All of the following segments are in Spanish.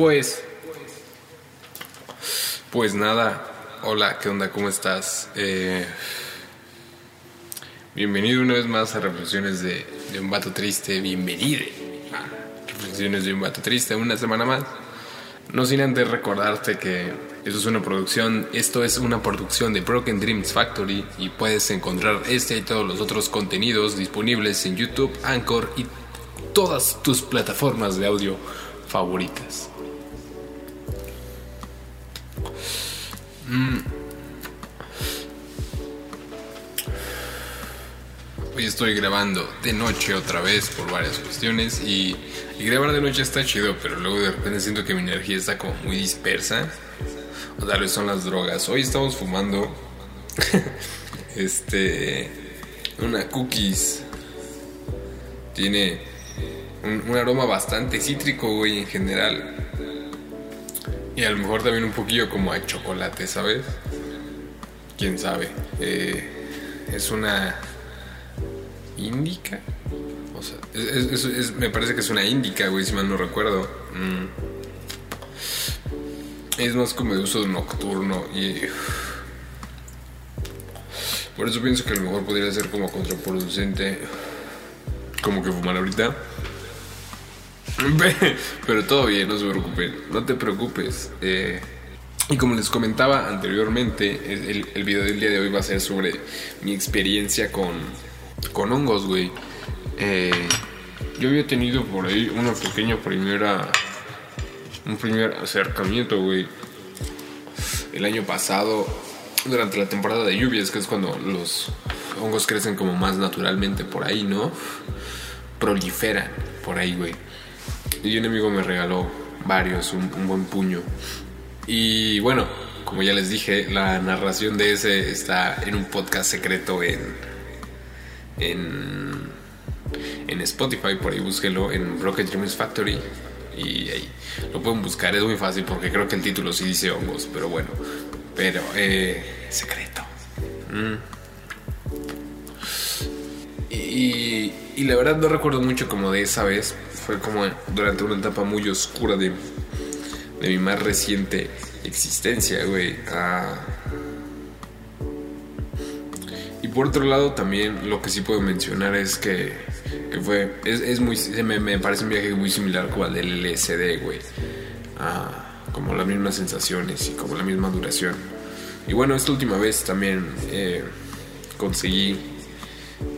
Pues. Pues nada. Hola, ¿qué onda? ¿Cómo estás? Eh, bienvenido una vez más a Reflexiones de, un vato triste. Bienvenido a Reflexiones de un vato triste. Una semana más. No sin antes recordarte que esto es una producción, esto es una producción de Broken Dreams Factory y puedes encontrar este y todos los otros contenidos disponibles en YouTube, Anchor y todas tus plataformas de audio favoritas. Hoy estoy grabando de noche otra vez por varias cuestiones y, y, grabar de noche está chido, pero luego de repente siento que mi energía está como muy dispersa. O tal vez son las drogas. Hoy estamos fumando este una cookies. Tiene un, un aroma bastante cítrico, güey, en general. Y a lo mejor también un poquillo como a chocolate, ¿sabes? Quién sabe. Eh, es una indica. O sea, es, es, me parece que es una indica, güey, si mal no recuerdo. Mm. Es más como de uso nocturno y. Por eso pienso que a lo mejor podría ser como contraproducente. Como que fumar ahorita. Pero todo bien, no se preocupen. No te preocupes. Eh, y como les comentaba anteriormente, el, video del día de hoy va a ser sobre mi experiencia con, con hongos, güey. Eh, yo había tenido por ahí una pequeña primera. Un primer acercamiento, güey. El año pasado, durante la temporada de lluvias, que es cuando los hongos crecen como más naturalmente por ahí, ¿no? Proliferan por ahí, güey. Y un amigo me regaló varios, un, buen puño. Y bueno, como ya les dije, la narración de ese está en un podcast secreto en. en. en Spotify, por ahí búsquelo, en Broken Dreams Factory. Y ahí lo pueden buscar, es muy fácil porque creo que el título sí dice hongos, pero bueno. Pero, eh, secreto. Mm. Y, y la verdad no recuerdo mucho como de esa vez, fue como durante una etapa muy oscura de, de mi más reciente existencia, güey. Ah. Y por otro lado, también lo que sí puedo mencionar es que, que fue. Es, es muy. Me, me, parece un viaje muy similar como al del LSD, güey. Ah, como las mismas sensaciones y como la misma duración. Y bueno, esta última vez también eh, conseguí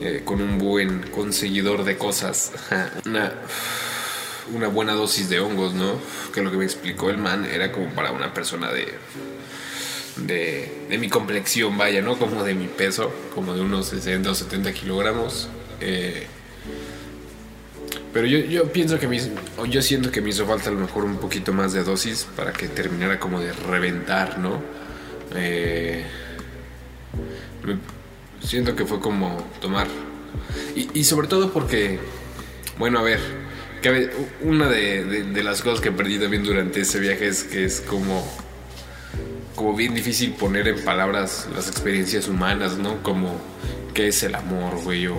eh, con un buen conseguidor de cosas. Una, buena dosis de hongos, ¿no? Que lo que me explicó el man era como para una persona de, de, de mi complexión, vaya, ¿no? Como de mi peso, como de unos 60 o 70 kilogramos. Eh, pero yo, yo pienso que me hizo, yo siento que me hizo falta a lo mejor un poquito más de dosis para que terminara como de reventar, ¿no? Eh, siento que fue como tomar. Y, y, sobre todo porque, bueno, a ver, que una de, de, las cosas que aprendí también durante ese viaje es que es como, como bien difícil poner en palabras las experiencias humanas, ¿no? Como qué es el amor, güey, o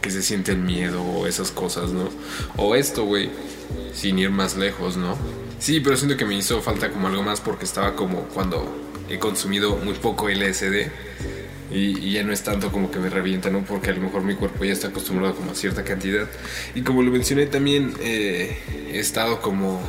qué se siente el miedo, o esas cosas, ¿no? O esto, güey, sin ir más lejos, ¿no? Sí, pero siento que me hizo falta como algo más porque estaba como cuando he consumido muy poco LSD y, ya no es tanto como que me revienta, ¿no? Porque a lo mejor mi cuerpo ya está acostumbrado como a cierta cantidad. Y como lo mencioné también, eh, he estado como,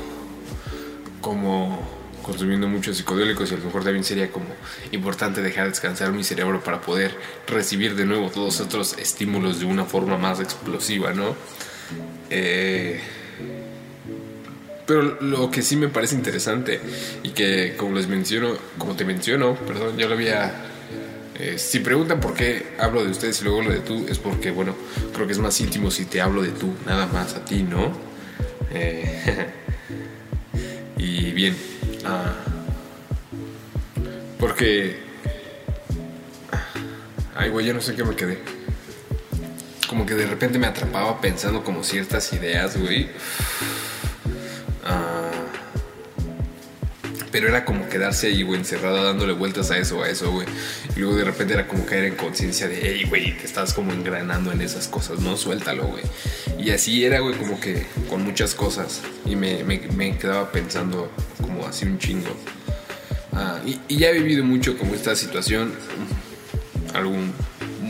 como consumiendo muchos psicodélicos y a lo mejor también sería como importante dejar descansar mi cerebro para poder recibir de nuevo todos otros estímulos de una forma más explosiva, ¿no? Eh, pero lo que sí me parece interesante y que como les menciono, como te menciono, perdón, ya lo había eh, si preguntan por qué hablo de ustedes y luego lo de tú, es porque, bueno, creo que es más íntimo si te hablo de tú, nada más a ti, ¿no? Eh, y bien, ah, porque... Ay, güey, yo no sé qué me quedé. Como que de repente me atrapaba pensando como ciertas ideas, güey. Pero era como quedarse ahí, güey, encerrado dándole vueltas a eso, a eso, güey. Y luego de repente era como caer en conciencia de, hey, güey, te estás como engranando en esas cosas, no, suéltalo, güey. Y así era, güey, como que con muchas cosas. Y me, me, quedaba pensando como así un chingo. Ah, y, ya he vivido mucho como esta situación, algún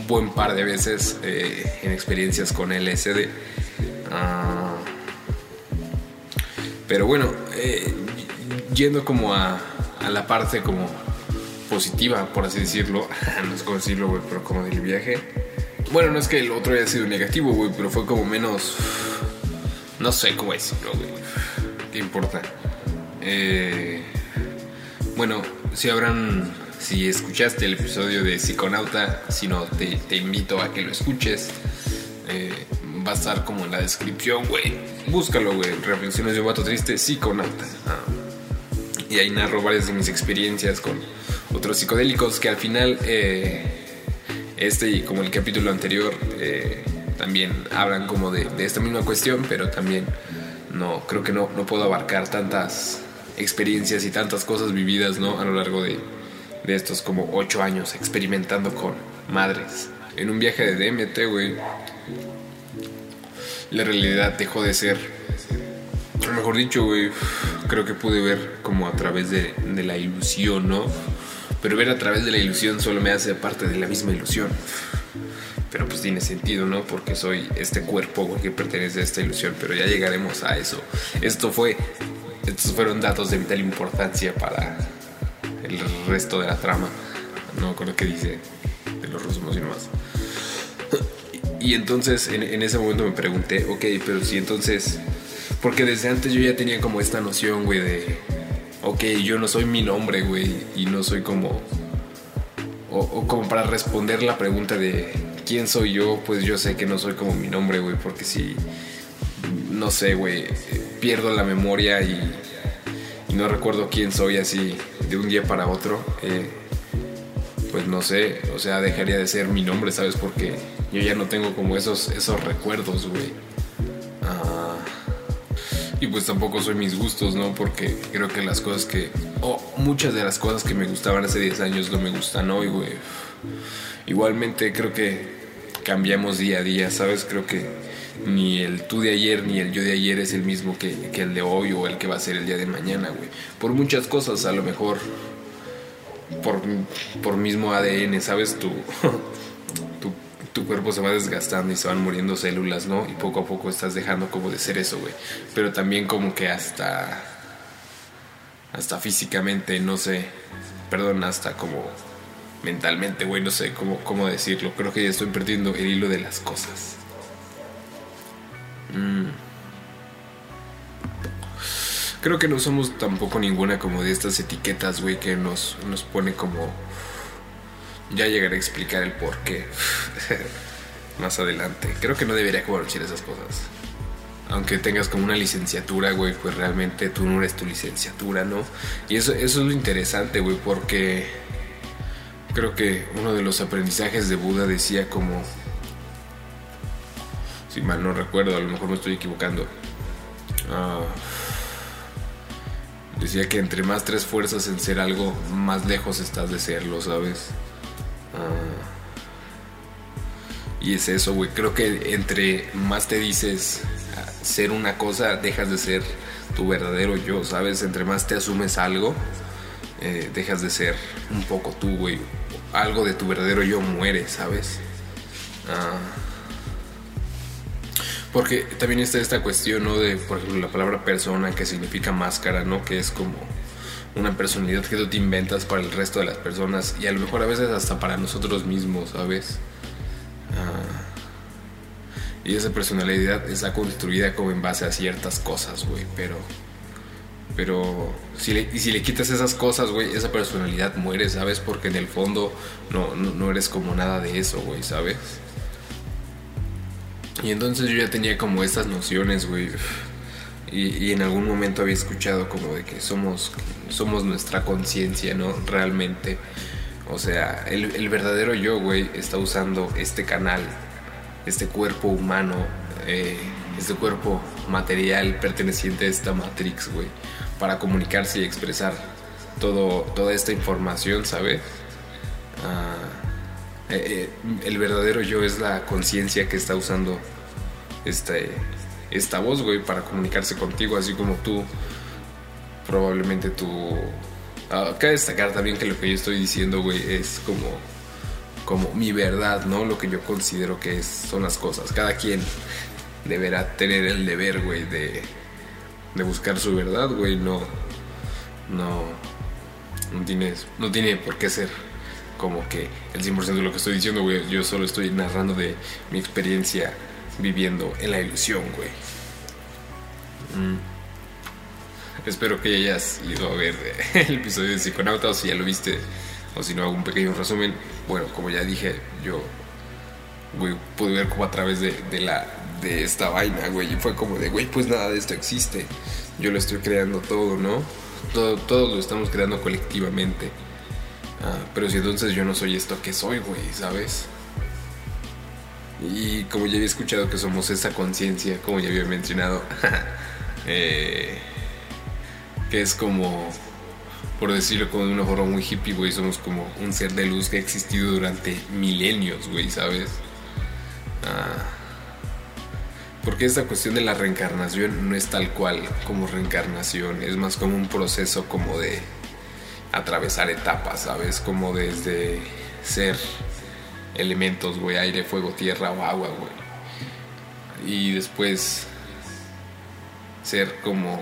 buen par de veces eh, en experiencias con LSD. Ah, pero bueno, eh, yendo como a, a la parte como positiva, por así decirlo. no sé cómo decirlo, güey, pero como del viaje. Bueno, no es que el otro haya sido negativo, güey, pero fue como menos. No sé cómo decirlo, güey. ¿Qué importa? Eh, bueno, si habrán. Si escuchaste el episodio de Psiconauta, si no, te, invito a que lo escuches. Eh, va a estar como en la descripción, güey. Búscalo, güey. Reflexiones de un vato triste, Psiconauta. Ah. Y ahí narro varias de mis experiencias con otros psicodélicos que al final, eh, este y como el capítulo anterior, eh, también hablan como de, esta misma cuestión, pero también no, creo que no, no puedo abarcar tantas experiencias y tantas cosas vividas, ¿no? A lo largo de, de estos como ocho años experimentando con madres. En un viaje de DMT, güey, la realidad dejó de ser, mejor dicho, creo que pude ver como a través de, la ilusión, ¿no? Pero ver a través de la ilusión solo me hace parte de la misma ilusión. Pero pues tiene sentido, ¿no? Porque soy este cuerpo que pertenece a esta ilusión. Pero ya llegaremos a eso. Esto fue. Estos fueron datos de vital importancia para el resto de la trama. No con lo que dice de los rusmos y más. Y entonces en, en ese momento me pregunté, ok, pero si entonces. Porque desde antes yo ya tenía como esta noción, güey, de ok, yo no soy mi nombre, güey, y no soy como... O, como para responder la pregunta de quién soy yo, pues yo sé que no soy como mi nombre, güey, porque si, no sé, güey, pierdo la memoria y, no recuerdo quién soy así de un día para otro, eh, pues no sé, o sea, dejaría de ser mi nombre, ¿sabes? Porque yo ya no tengo como esos, esos recuerdos, güey. Y pues tampoco soy mis gustos, ¿no? Porque creo que las cosas que... O muchas de las cosas que me gustaban hace 10 años no me gustan hoy, güey. Igualmente creo que cambiamos día a día, ¿sabes? Creo que ni el tú de ayer ni el yo de ayer es el mismo que, que el de hoy o el que va a ser el día de mañana, güey. Por muchas cosas, a lo mejor por, por mismo ADN, ¿sabes? Tú tu cuerpo se va desgastando y se van muriendo células, ¿no? Y poco a poco estás dejando como de ser eso, güey. Pero también como que hasta... Hasta físicamente, no sé. Perdón, hasta como mentalmente, güey, no sé cómo, cómo decirlo. Creo que ya estoy perdiendo el hilo de las cosas. Mm. Creo que no somos tampoco ninguna como de estas etiquetas, güey, que nos, nos pone como ya llegaré a explicar el por qué más adelante. Creo que no debería conocer esas cosas. Aunque tengas como una licenciatura, güey, pues realmente tú no eres tu licenciatura, ¿no? Y eso, eso es lo interesante, güey, porque creo que uno de los aprendizajes de Buda decía como, si mal no recuerdo, a lo mejor me estoy equivocando, ah, decía que entre más tres fuerzas en ser algo, más lejos estás de serlo, ¿sabes? Y es eso, güey. Creo que entre más te dices ser una cosa, dejas de ser tu verdadero yo, ¿sabes? Entre más te asumes algo, eh, dejas de ser un poco tú, güey. Algo de tu verdadero yo muere, ¿sabes? Ah. porque también está esta cuestión, ¿no? De, por ejemplo, la palabra persona que significa máscara, ¿no? Que es como una personalidad que tú te inventas para el resto de las personas y a lo mejor a veces hasta para nosotros mismos, ¿sabes? Ah, y esa personalidad está construida como en base a ciertas cosas, güey, pero... Pero si le, y si le quitas esas cosas, güey, esa personalidad muere, ¿sabes? Porque en el fondo no, no, no eres como nada de eso, güey, ¿sabes? Y entonces yo ya tenía como estas nociones, güey. Y, en algún momento había escuchado como de que somos, somos nuestra conciencia, ¿no? Realmente. O sea, el, verdadero yo, güey, está usando este canal, este cuerpo humano, eh, este cuerpo material perteneciente a esta Matrix, güey, para comunicarse y expresar todo, toda esta información, ¿sabes? ah, eh, eh, el verdadero yo es la conciencia que está usando este, esta voz, güey, para comunicarse contigo, así como tú, probablemente tú... Uh, cabe destacar también que lo que yo estoy diciendo, güey, es como, como mi verdad, ¿no? Lo que yo considero que es, son las cosas. Cada quien deberá tener el deber, güey, de, de buscar su verdad, güey, no, no, no tienes, no tiene por qué ser como que el 100% de lo que estoy diciendo, güey, yo solo estoy narrando de mi experiencia viviendo en la ilusión, güey. Mm. Espero que hayas ido a ver el episodio de Psiconauta o si ya lo viste o si no hago un pequeño resumen. Bueno, como ya dije, yo pude ver como a través de, la de esta vaina, güey, y fue como de, güey, pues nada de esto existe. Yo lo estoy creando todo, ¿no? Todo, todos lo estamos creando colectivamente. Ah, pero si entonces yo no soy esto que soy, güey, ¿sabes? Y como ya había escuchado que somos esa conciencia, como ya había mencionado, eh, que es como, por decirlo de una forma muy hippie, güey, somos como un ser de luz que ha existido durante milenios, güey, ¿sabes? Ah, porque esta cuestión de la reencarnación no es tal cual como reencarnación, es más como un proceso como de atravesar etapas, ¿sabes? Como desde ser elementos, güey, aire, fuego, tierra o agua, güey. Y después ser como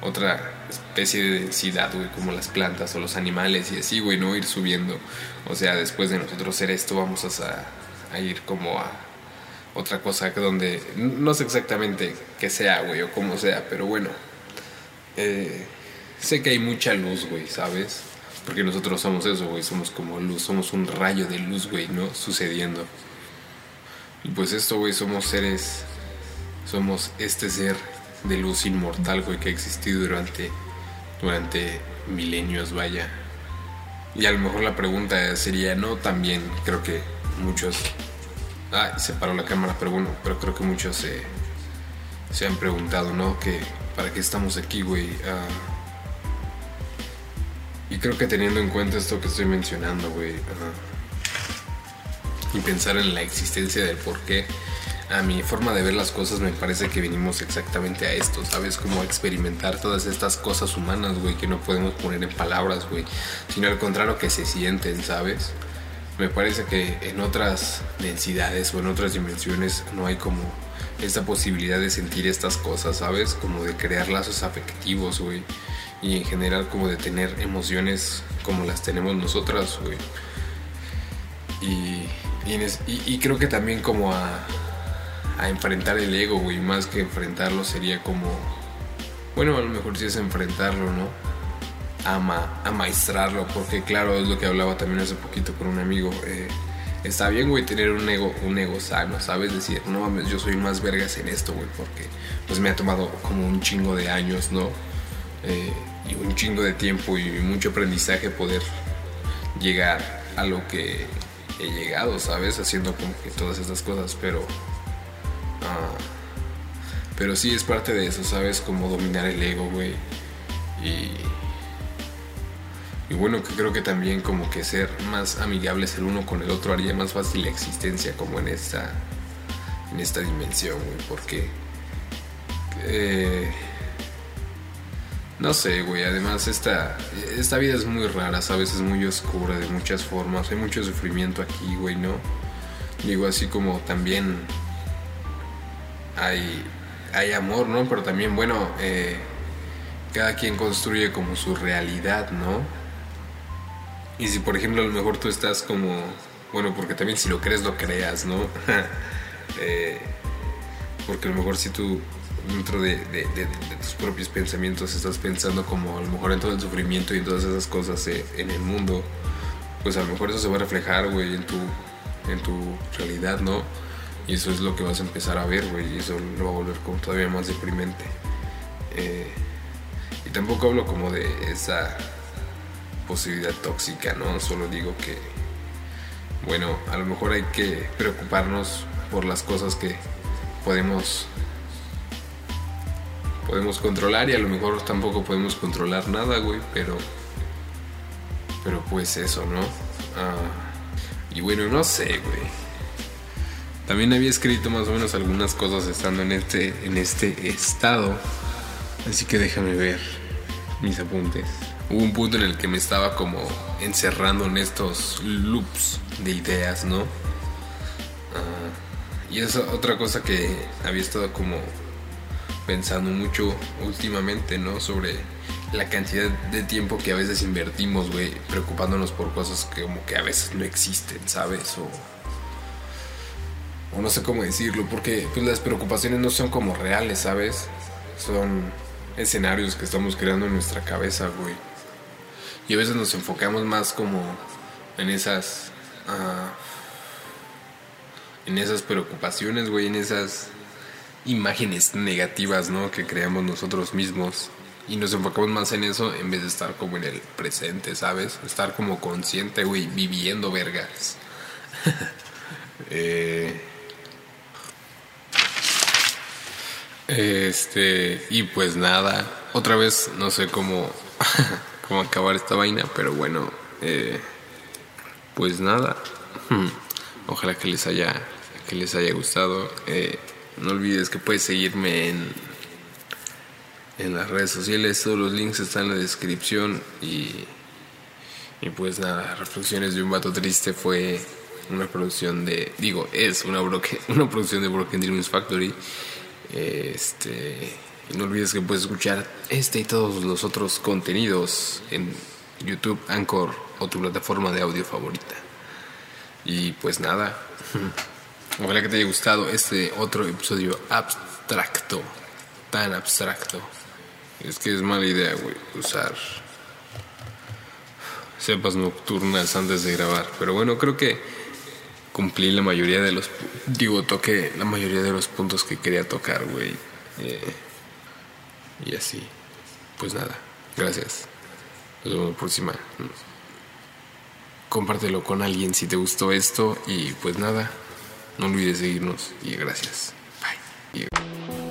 otra especie de densidad, güey, como las plantas o los animales y así, güey, no ir subiendo. O sea, después de nosotros ser esto, vamos a, a ir como a otra cosa que donde no sé exactamente qué sea, güey, o cómo sea, pero bueno, eh, sé que hay mucha luz, güey, ¿sabes? Porque nosotros somos eso, güey, somos como luz, somos un rayo de luz, güey, ¿no? Sucediendo. Y pues esto, güey, somos seres, somos este ser de luz inmortal, güey, que ha existido durante, durante milenios, vaya. Y a lo mejor la pregunta sería, no, también creo que muchos... Ah, se paró la cámara, pero bueno, pero creo que muchos se, se han preguntado, ¿no? Que, ¿Para qué estamos aquí, güey? Ah, y creo que teniendo en cuenta esto que estoy mencionando, güey, y pensar en la existencia del por qué, a mi forma de ver las cosas me parece que venimos exactamente a esto, ¿sabes? Como a experimentar todas estas cosas humanas, güey, que no podemos poner en palabras, güey, sino al contrario que se sienten, ¿sabes? Me parece que en otras densidades o en otras dimensiones no hay como esta posibilidad de sentir estas cosas, ¿sabes? Como de crear lazos afectivos, güey y en general como de tener emociones como las tenemos nosotras, güey. Y, creo que también como a, enfrentar el ego, güey, más que enfrentarlo sería como, bueno, a lo mejor sí es enfrentarlo, ¿no? Ama, maestrarlo, porque claro, es lo que hablaba también hace poquito con un amigo. Eh, está bien, güey, tener un ego, un ego sano, ¿sabes? Decir, no mames, yo soy más vergas en esto, güey, porque pues me ha tomado como un chingo de años, ¿no? Eh, y un chingo de tiempo y mucho aprendizaje poder llegar a lo que he llegado, ¿sabes? Haciendo como que todas estas cosas, pero... Ah, pero sí es parte de eso, ¿sabes? Como dominar el ego, güey. Y... Y bueno, que creo que también como que ser más amigables el uno con el otro haría más fácil la existencia como en esta... En esta dimensión, güey. Porque... Eh, no sé, güey, además esta, esta vida es muy rara, ¿sabes? Es muy oscura de muchas formas, hay mucho sufrimiento aquí, güey, ¿no? Digo, así como también hay, hay amor, ¿no? Pero también, bueno, eh, cada quien construye como su realidad, ¿no? Y si, por ejemplo, a lo mejor tú estás como, bueno, porque también si lo crees, lo creas, ¿no? Eh, porque a lo mejor si tú dentro de, tus propios pensamientos estás pensando como a lo mejor en todo el sufrimiento y en todas esas cosas eh, en el mundo, pues a lo mejor eso se va a reflejar, güey, en tu, en tu realidad, ¿no? Y eso es lo que vas a empezar a ver, güey, y eso lo va a volver como todavía más deprimente. Eh, y tampoco hablo como de esa posibilidad tóxica, ¿no? Solo digo que, bueno, a lo mejor hay que preocuparnos por las cosas que podemos podemos controlar y a lo mejor tampoco podemos controlar nada, güey, pero pero pues eso, ¿no? Ah, y bueno, no sé, güey. También había escrito más o menos algunas cosas estando en este, en este estado. Así que déjame ver mis apuntes. Hubo un punto en el que me estaba como encerrando en estos loops de ideas, ¿no? Ah, y es otra cosa que había estado como pensando mucho últimamente, ¿no? Sobre la cantidad de tiempo que a veces invertimos, güey, preocupándonos por cosas que como que a veces no existen, ¿sabes? O, o no sé cómo decirlo, porque pues las preocupaciones no son como reales, ¿sabes? Son escenarios que estamos creando en nuestra cabeza, güey. Y a veces nos enfocamos más como en esas... Ah, en esas preocupaciones, güey, en esas imágenes negativas, ¿no? Que creamos nosotros mismos. Y nos enfocamos más en eso en vez de estar como en el presente, ¿sabes? Estar como consciente, güey, viviendo vergas. eh, este, y pues nada, otra vez no sé cómo, cómo acabar esta vaina, pero bueno, eh, pues nada. Ojalá que les haya, que les haya gustado. Eh, no olvides que puedes seguirme en, en las redes sociales. Todos los links están en la descripción. Y, y pues nada, Reflexiones de un vato triste fue una producción de. Digo, es una, una producción de Broken Dreams Factory. Este. no olvides que puedes escuchar este y todos los otros contenidos en YouTube, Anchor o tu plataforma de audio favorita. Y pues nada. Ojalá que te haya gustado este otro episodio abstracto. Tan abstracto. Es que es mala idea, güey, usar cepas nocturnas antes de grabar. Pero bueno, creo que cumplí la mayoría de los... Digo, toqué la mayoría de los puntos que quería tocar, güey. Eh, y así. Pues nada, gracias. Nos vemos la próxima. Compártelo con alguien si te gustó esto y pues nada. No olvides seguirnos y gracias. Bye.